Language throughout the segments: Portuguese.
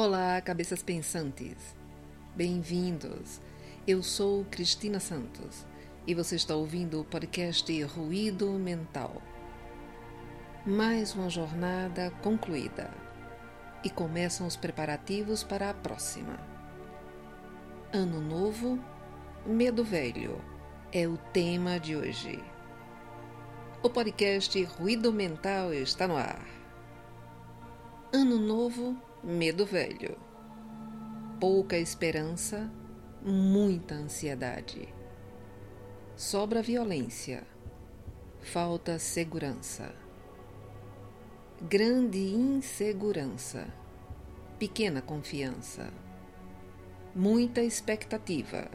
Olá, cabeças pensantes. Bem-vindos. Eu sou Cristina Santos e você está ouvindo o podcast Ruído Mental. Mais uma jornada concluída e começam os preparativos para a próxima. Ano Novo, Medo Velho é o tema de hoje. O podcast Ruído Mental está no ar. Ano Novo, Medo Velho. Pouca esperança, muita ansiedade. Sobra violência, falta segurança. Grande insegurança, pequena confiança. Muita expectativa,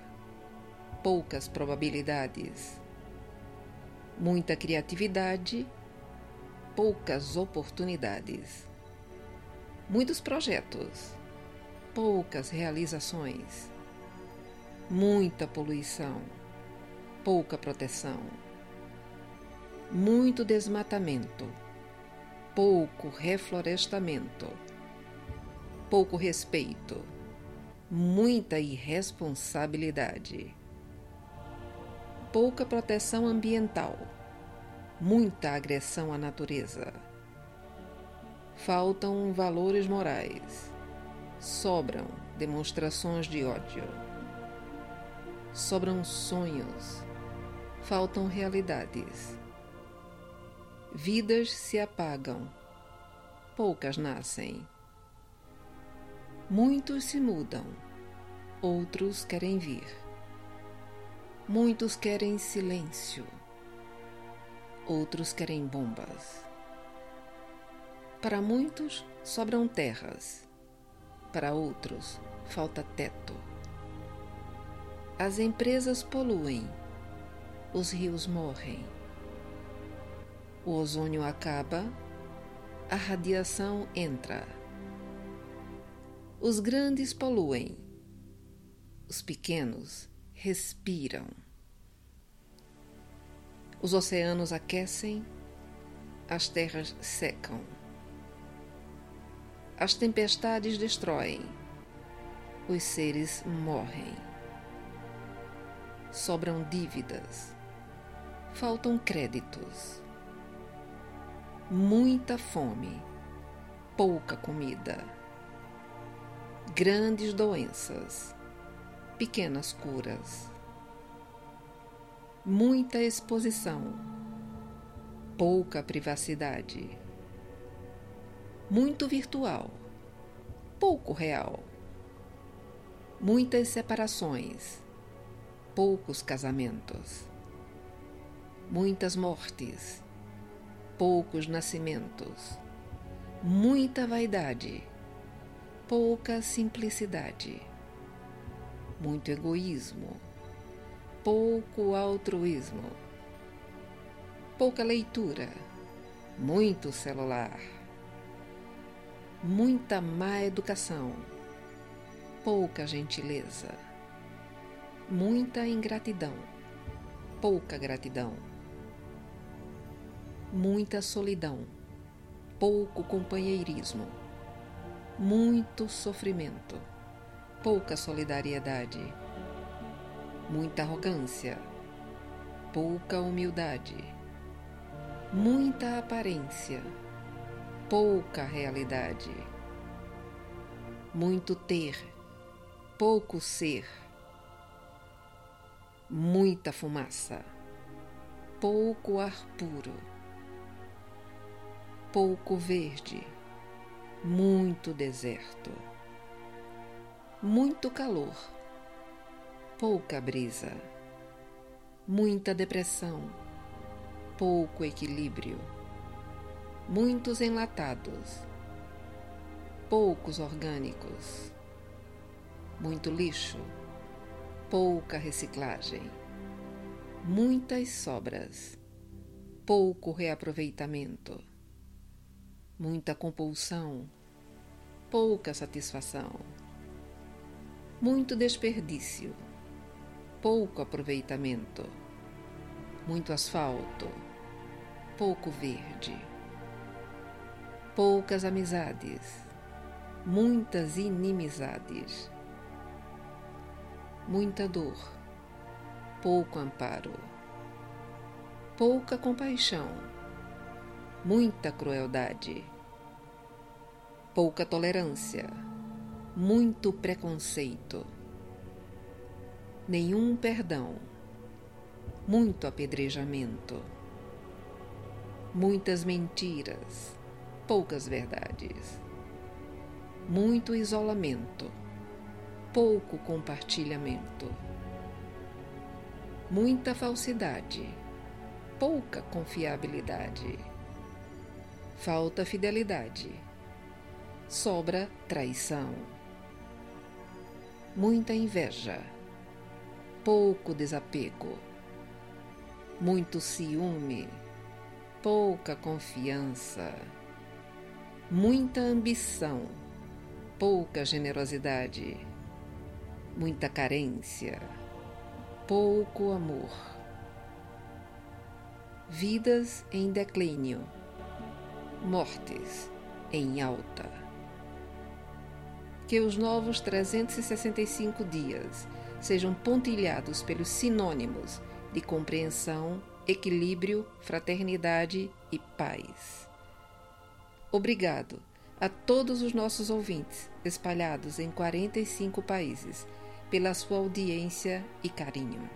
poucas probabilidades. Muita criatividade, poucas oportunidades muitos projetos, poucas realizações, muita poluição, pouca proteção, muito desmatamento, pouco reflorestamento, pouco respeito, muita irresponsabilidade, pouca proteção ambiental, muita agressão à natureza Faltam valores morais. Sobram demonstrações de ódio. Sobram sonhos. Faltam realidades. Vidas se apagam. Poucas nascem. Muitos se mudam. Outros querem vir. Muitos querem silêncio. Outros querem bombas. Para muitos, sobram terras. Para outros, falta teto. As empresas poluem. Os rios morrem. O ozônio acaba. A radiação entra. Os grandes poluem. Os pequenos respiram. Os oceanos aquecem. As terras secam. As tempestades destroem, os seres morrem. Sobram dívidas, faltam créditos, muita fome, pouca comida, grandes doenças, pequenas curas, muita exposição, pouca privacidade muito virtual, pouco real. Muitas separações, poucos casamentos. Muitas mortes, poucos nascimentos. Muita vaidade, pouca simplicidade. Muito egoísmo, pouco altruísmo. Pouca leitura, muito celular muita má educação, pouca gentileza, muita ingratidão, pouca gratidão, muita solidão, pouco companheirismo, muito sofrimento, pouca solidariedade, muita arrogância, pouca humildade, muita aparência pouca realidade. Muito ter, pouco ser. Muita fumaça, pouco ar puro. Pouco verde, muito deserto. Muito calor, pouca brisa. Muita depressão, pouco equilíbrio muitos enlatados, poucos orgânicos, muito lixo, pouca reciclagem, muitas sobras, pouco reaproveitamento, muita compulsão, pouca satisfação, muito desperdício, pouco aproveitamento, muito asfalto, pouco verde poucas amizades, muitas inimizades, muita dor, pouco amparo, pouca compaixão, muita crueldade, pouca tolerância, muito preconceito, nenhum perdão, muito apedrejamento, muitas mentiras, poucas verdades, muito isolamento, pouco compartilhamento, muita falsidade, pouca confiabilidade, falta fidelidade, sobra traição, muita inveja, pouco desapego, muito ciúme, pouca confiança, muita ambição, pouca generosidade, muita carência, pouco amor. Vidas em declínio, mortes em alta. Que os novos 365 dias sejam pontilhados pelos sinônimos de compreensão, equilíbrio, fraternidade e paz. Obrigado a todos os nossos ouvintes, espalhados em 45 países, pela sua audiência e carinho.